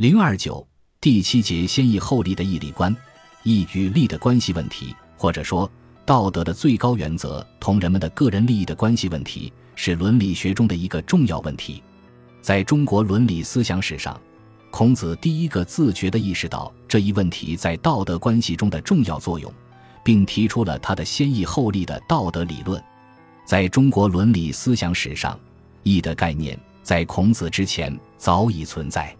零二九第七节先义后利的义理观，义与利的关系问题，或者说道德的最高原则同人们的个人利益的关系问题，是伦理学中的一个重要问题。在中国伦理思想史上，孔子第一个自觉地意识到这一问题在道德关系中的重要作用，并提出了他的先义后利的道德理论。在中国伦理思想史上，义的概念在孔子之前早已存在。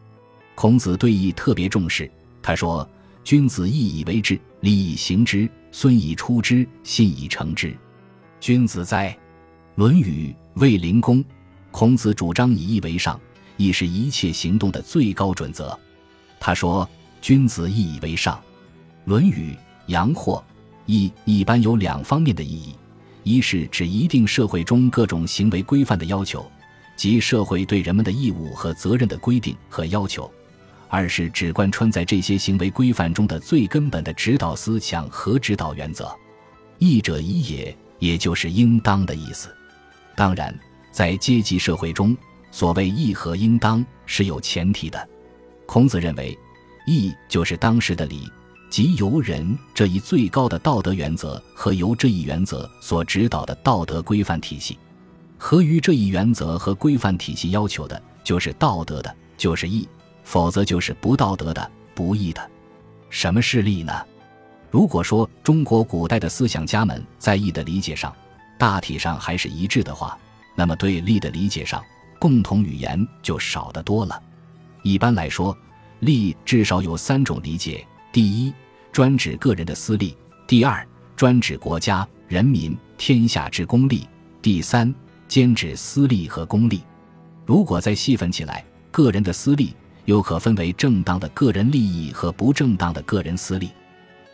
孔子对义特别重视，他说：“君子义以为质，礼以行之，孙以出之，信以成之。君子在《论语·卫灵公》。”孔子主张以义为上，义是一切行动的最高准则。他说：“君子义以为上。”《论语·阳货》义一般有两方面的意义：一是指一定社会中各种行为规范的要求，即社会对人们的义务和责任的规定和要求；二是指贯穿在这些行为规范中的最根本的指导思想和指导原则。义者宜也，也就是应当的意思。当然。在阶级社会中，所谓义和应当是有前提的。孔子认为，义就是当时的礼，即由人这一最高的道德原则和由这一原则所指导的道德规范体系。合于这一原则和规范体系要求的，就是道德的，就是义；否则就是不道德的、不义的。什么是利呢？如果说中国古代的思想家们在义的理解上，大体上还是一致的话，那么，对利的理解上，共同语言就少得多了。一般来说，利至少有三种理解：第一，专指个人的私利；第二，专指国家、人民、天下之公利；第三，兼指私利和公利。如果再细分起来，个人的私利又可分为正当的个人利益和不正当的个人私利。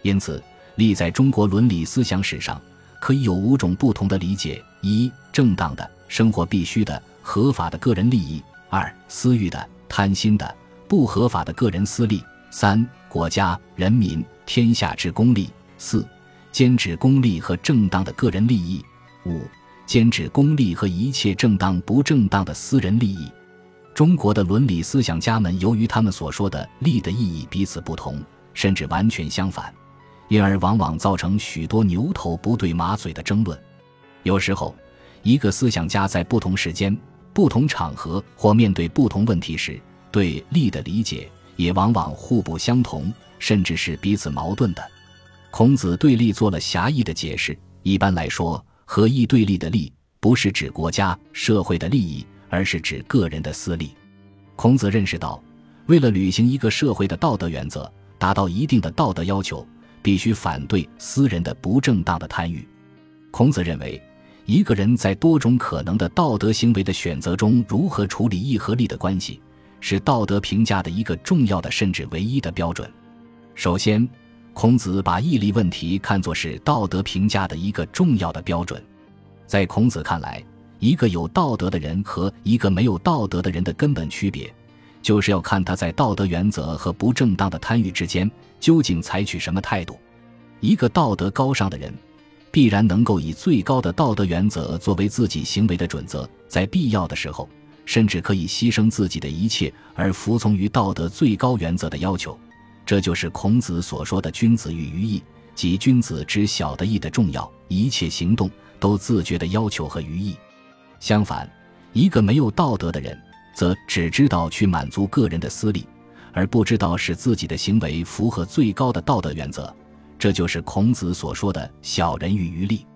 因此，利在中国伦理思想史上可以有五种不同的理解：一，正当的。生活必须的合法的个人利益；二、私欲的贪心的不合法的个人私利；三、国家人民天下之公利；四、兼指公利和正当的个人利益；五、兼指公利和一切正当不正当的私人利益。中国的伦理思想家们由于他们所说的利的意义彼此不同，甚至完全相反，因而往往造成许多牛头不对马嘴的争论。有时候。一个思想家在不同时间、不同场合或面对不同问题时，对利的理解也往往互不相同，甚至是彼此矛盾的。孔子对利做了狭义的解释。一般来说，和义对立的利，不是指国家、社会的利益，而是指个人的私利。孔子认识到，为了履行一个社会的道德原则，达到一定的道德要求，必须反对私人的不正当的贪欲。孔子认为。一个人在多种可能的道德行为的选择中，如何处理义和利的关系，是道德评价的一个重要的甚至唯一的标准。首先，孔子把义利问题看作是道德评价的一个重要的标准。在孔子看来，一个有道德的人和一个没有道德的人的根本区别，就是要看他在道德原则和不正当的贪欲之间究竟采取什么态度。一个道德高尚的人。必然能够以最高的道德原则作为自己行为的准则，在必要的时候，甚至可以牺牲自己的一切而服从于道德最高原则的要求。这就是孔子所说的“君子喻于义”，即君子知小的义的重要，一切行动都自觉的要求和于义。相反，一个没有道德的人，则只知道去满足个人的私利，而不知道使自己的行为符合最高的道德原则。这就是孔子所说的“小人喻于利”。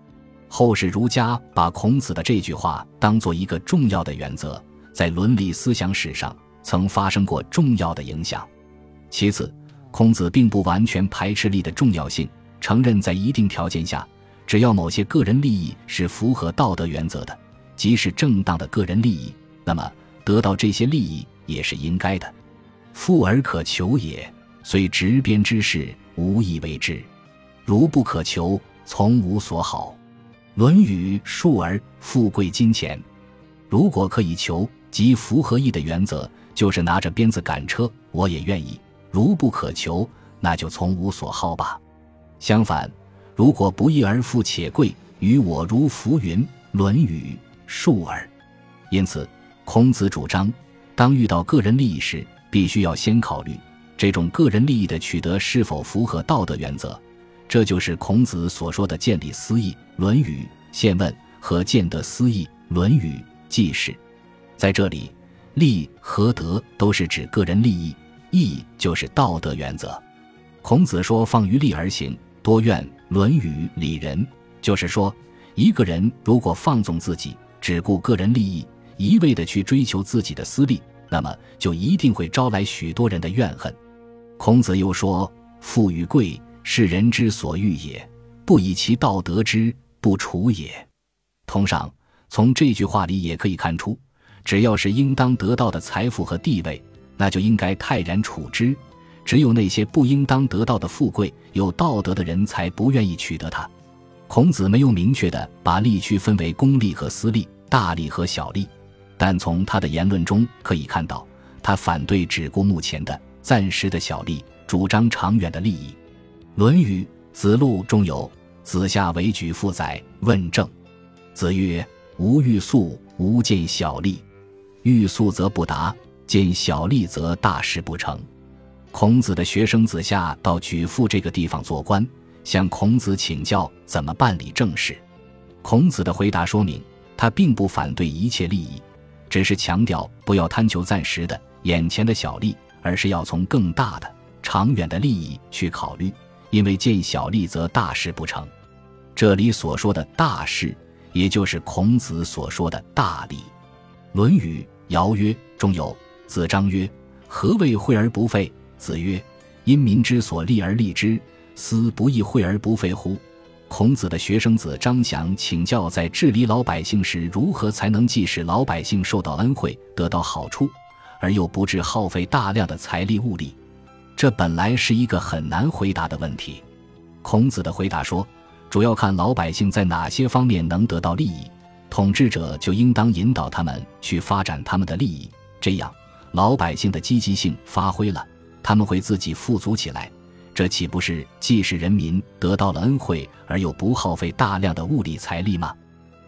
后世儒家把孔子的这句话当做一个重要的原则，在伦理思想史上曾发生过重要的影响。其次，孔子并不完全排斥利的重要性，承认在一定条件下，只要某些个人利益是符合道德原则的，即是正当的个人利益，那么得到这些利益也是应该的。富而可求也，虽执鞭之事，无以为之。如不可求，从无所好。《论语·述而》：富贵金钱，如果可以求，即符合义的原则，就是拿着鞭子赶车，我也愿意；如不可求，那就从无所好吧。相反，如果不义而富且贵，于我如浮云。《论语·述而》。因此，孔子主张，当遇到个人利益时，必须要先考虑这种个人利益的取得是否符合道德原则。这就是孔子所说的见利思义，《论语·宪问》和见德思义，《论语·记事》。在这里，利和德都是指个人利益，义就是道德原则。孔子说：“放于利而行，多怨。”《论语·里仁》就是说，一个人如果放纵自己，只顾个人利益，一味的去追求自己的私利，那么就一定会招来许多人的怨恨。孔子又说：“富与贵。”是人之所欲也，不以其道得之，不处也。同上，从这句话里也可以看出，只要是应当得到的财富和地位，那就应该泰然处之；只有那些不应当得到的富贵，有道德的人才不愿意取得它。孔子没有明确的把利区分为公利和私利、大利和小利，但从他的言论中可以看到，他反对只顾目前的、暂时的小利，主张长远的利益。《论语·子路》中有“子夏为举父宰，问政。子曰：“吾欲速，吾见小利。欲速则不达，见小利则大事不成。”孔子的学生子夏到举父这个地方做官，向孔子请教怎么办理政事。孔子的回答说明，他并不反对一切利益，只是强调不要贪求暂时的、眼前的小利，而是要从更大的、长远的利益去考虑。因为见小利则大事不成，这里所说的大事，也就是孔子所说的大利。《论语·尧曰》中有子张曰：“何谓惠而不费？”子曰：“因民之所利而利之，斯不亦惠而不费乎？”孔子的学生子张翔请教，在治理老百姓时，如何才能既使老百姓受到恩惠、得到好处，而又不致耗费大量的财力物力？这本来是一个很难回答的问题。孔子的回答说：“主要看老百姓在哪些方面能得到利益，统治者就应当引导他们去发展他们的利益。这样，老百姓的积极性发挥了，他们会自己富足起来。这岂不是既使人民得到了恩惠，而又不耗费大量的物力财力吗？”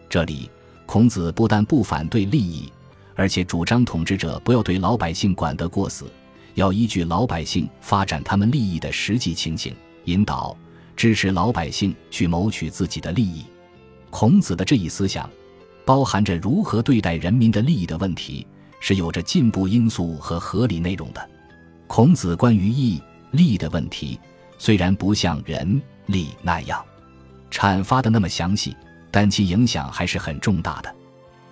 这里，孔子不但不反对利益，而且主张统治者不要对老百姓管得过死。要依据老百姓发展他们利益的实际情形，引导、支持老百姓去谋取自己的利益。孔子的这一思想，包含着如何对待人民的利益的问题，是有着进步因素和合理内容的。孔子关于义、利的问题，虽然不像仁、利那样阐发的那么详细，但其影响还是很重大的。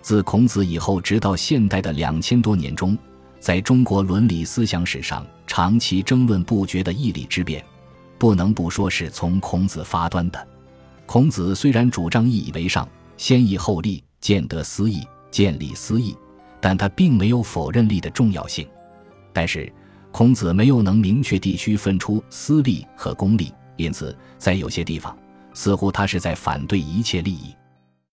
自孔子以后，直到现代的两千多年中。在中国伦理思想史上长期争论不绝的义理之辩，不能不说是从孔子发端的。孔子虽然主张义以为上，先义后利，见得私义，建立私义，但他并没有否认利的重要性。但是，孔子没有能明确地区分出私利和公利，因此在有些地方，似乎他是在反对一切利益。